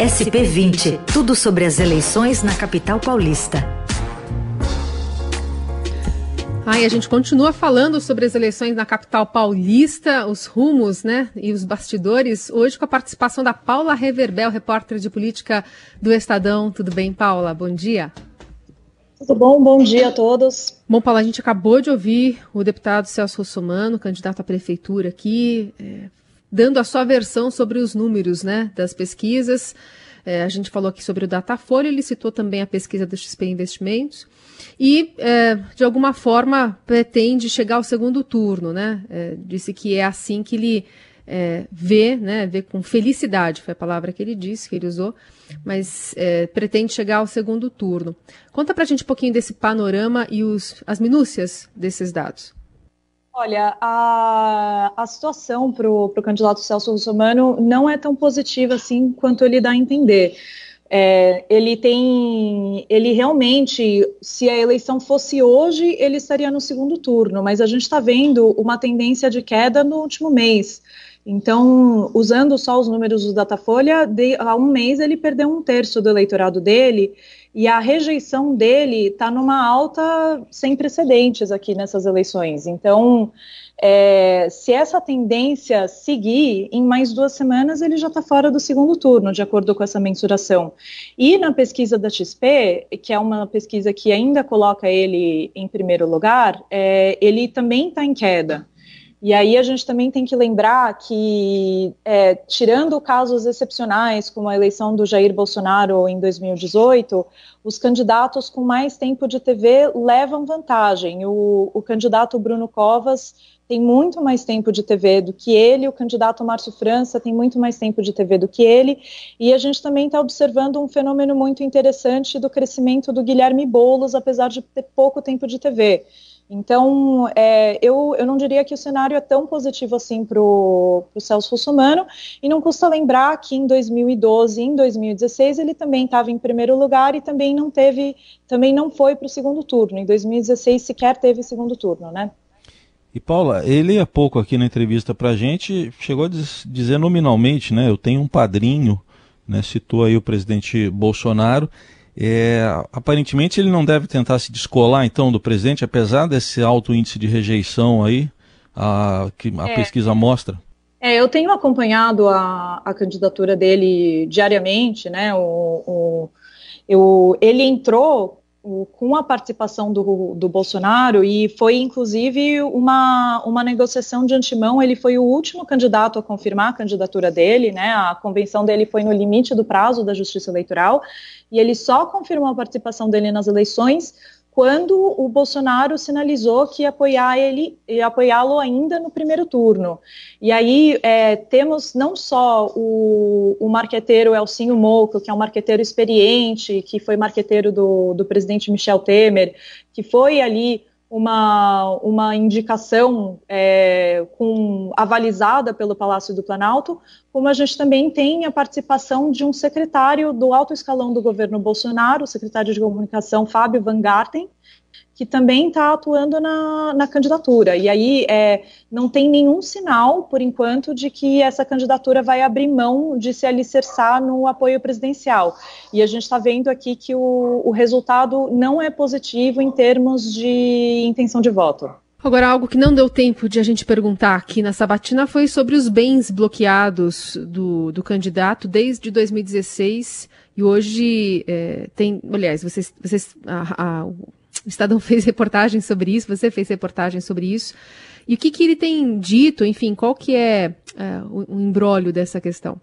SP20, tudo sobre as eleições na capital paulista. E a gente continua falando sobre as eleições na capital paulista, os rumos, né, e os bastidores, hoje com a participação da Paula Reverbel, repórter de política do Estadão. Tudo bem, Paula? Bom dia. Tudo bom? Bom dia a todos. Bom, Paula, a gente acabou de ouvir o deputado Celso Russomano, candidato à prefeitura aqui, é, dando a sua versão sobre os números né, das pesquisas. É, a gente falou aqui sobre o Datafolha, ele citou também a pesquisa do XP Investimentos e, é, de alguma forma, pretende chegar ao segundo turno. Né? É, disse que é assim que ele é, vê, né, vê com felicidade, foi a palavra que ele disse, que ele usou, mas é, pretende chegar ao segundo turno. Conta para a gente um pouquinho desse panorama e os, as minúcias desses dados. Olha, a, a situação para o candidato Celso Russomano não é tão positiva assim quanto ele dá a entender. É, ele tem, ele realmente, se a eleição fosse hoje, ele estaria no segundo turno, mas a gente está vendo uma tendência de queda no último mês. Então, usando só os números do Datafolha, de, há um mês ele perdeu um terço do eleitorado dele e a rejeição dele está numa alta sem precedentes aqui nessas eleições. Então, é, se essa tendência seguir, em mais duas semanas ele já está fora do segundo turno, de acordo com essa mensuração. E na pesquisa da XP, que é uma pesquisa que ainda coloca ele em primeiro lugar, é, ele também está em queda. E aí a gente também tem que lembrar que, é, tirando casos excepcionais, como a eleição do Jair Bolsonaro em 2018, os candidatos com mais tempo de TV levam vantagem. O, o candidato Bruno Covas tem muito mais tempo de TV do que ele, o candidato Márcio França tem muito mais tempo de TV do que ele, e a gente também está observando um fenômeno muito interessante do crescimento do Guilherme Boulos, apesar de ter pouco tempo de TV. Então, é, eu, eu não diria que o cenário é tão positivo assim para o Celso Russomano, e não custa lembrar que em 2012 e em 2016 ele também estava em primeiro lugar e também não teve, também não foi para o segundo turno. Em 2016 sequer teve segundo turno, né? E Paula, ele há pouco aqui na entrevista para a gente chegou a dizer nominalmente, né? Eu tenho um padrinho, né? Citou aí o presidente Bolsonaro é, aparentemente ele não deve tentar se descolar então do presidente, apesar desse alto índice de rejeição aí a, que a é. pesquisa mostra. É, eu tenho acompanhado a, a candidatura dele diariamente, né? O, o eu, ele entrou o, com a participação do, do Bolsonaro e foi inclusive uma, uma negociação de antemão. Ele foi o último candidato a confirmar a candidatura dele, né? A convenção dele foi no limite do prazo da Justiça Eleitoral e ele só confirmou a participação dele nas eleições quando o Bolsonaro sinalizou que ia apoiar ele e apoiá-lo ainda no primeiro turno. E aí é, temos não só o, o marqueteiro Elcinho Moco, que é um marqueteiro experiente, que foi marqueteiro do, do presidente Michel Temer, que foi ali uma, uma indicação é, com, avalizada pelo Palácio do Planalto, como a gente também tem a participação de um secretário do alto escalão do governo Bolsonaro, o secretário de comunicação Fábio Van Garten, que também está atuando na, na, candidatura. E aí é, não tem nenhum sinal, por enquanto, de que essa candidatura vai abrir mão de se alicerçar no apoio presidencial. E a gente está vendo aqui que o, o resultado não é positivo em termos de intenção de voto. Agora, algo que não deu tempo de a gente perguntar aqui na sabatina foi sobre os bens bloqueados do, do candidato desde 2016 e hoje é, tem, aliás, vocês, vocês a, a, o Estadão fez reportagem sobre isso, você fez reportagem sobre isso. E o que, que ele tem dito, enfim, qual que é, é o, o embrólio dessa questão?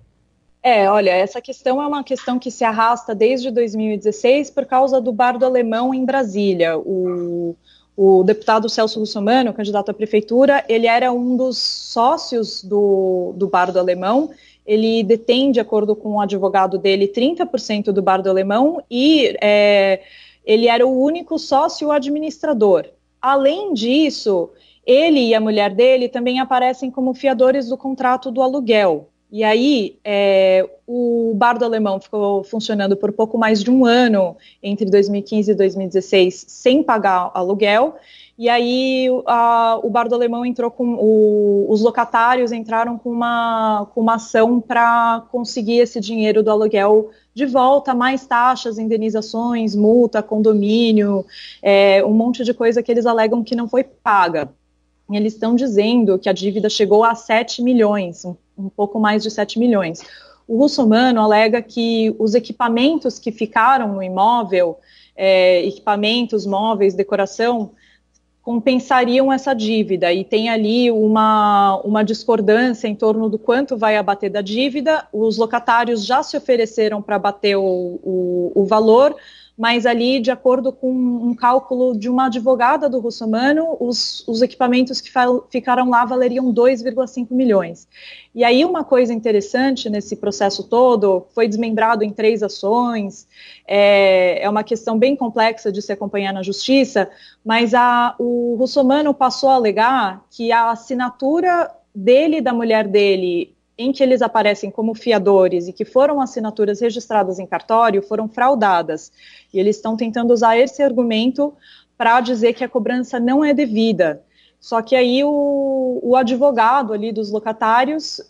É, olha, essa questão é uma questão que se arrasta desde 2016 por causa do bardo alemão em Brasília. O, o deputado Celso Russomano, candidato à prefeitura, ele era um dos sócios do, do bardo alemão. Ele detém, de acordo com o advogado dele, 30% do bardo alemão e é, ele era o único sócio administrador. Além disso, ele e a mulher dele também aparecem como fiadores do contrato do aluguel. E aí, é, o Bardo Alemão ficou funcionando por pouco mais de um ano, entre 2015 e 2016, sem pagar aluguel. e aí a, o Bar do Alemão entrou com o, os locatários entraram com uma, com uma ação para conseguir esse dinheiro do aluguel de volta, mais taxas, indenizações, multa, condomínio, é, um monte de coisa que eles alegam que não foi paga. Eles estão dizendo que a dívida chegou a 7 milhões, um, um pouco mais de 7 milhões. O russomano alega que os equipamentos que ficaram no imóvel, é, equipamentos, móveis, decoração, compensariam essa dívida e tem ali uma, uma discordância em torno do quanto vai abater da dívida. Os locatários já se ofereceram para abater o, o, o valor, mas ali, de acordo com um cálculo de uma advogada do Russomano, os, os equipamentos que ficaram lá valeriam 2,5 milhões. E aí, uma coisa interessante nesse processo todo, foi desmembrado em três ações, é, é uma questão bem complexa de se acompanhar na justiça, mas a, o Russomano passou a alegar que a assinatura dele e da mulher dele em que eles aparecem como fiadores e que foram assinaturas registradas em cartório foram fraudadas. E eles estão tentando usar esse argumento para dizer que a cobrança não é devida. Só que aí o, o advogado ali dos locatários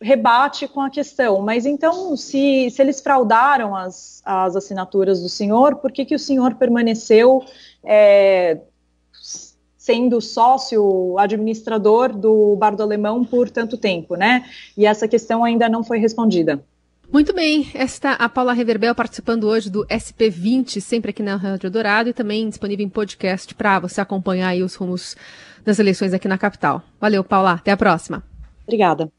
rebate com a questão, mas então, se, se eles fraudaram as, as assinaturas do senhor, por que, que o senhor permaneceu é, sendo sócio administrador do Bar do Alemão por tanto tempo, né? E essa questão ainda não foi respondida. Muito bem, esta a Paula Reverbel participando hoje do SP20, sempre aqui na Rádio Dourado e também disponível em podcast para você acompanhar aí os rumos das eleições aqui na capital. Valeu, Paula, até a próxima. Obrigada.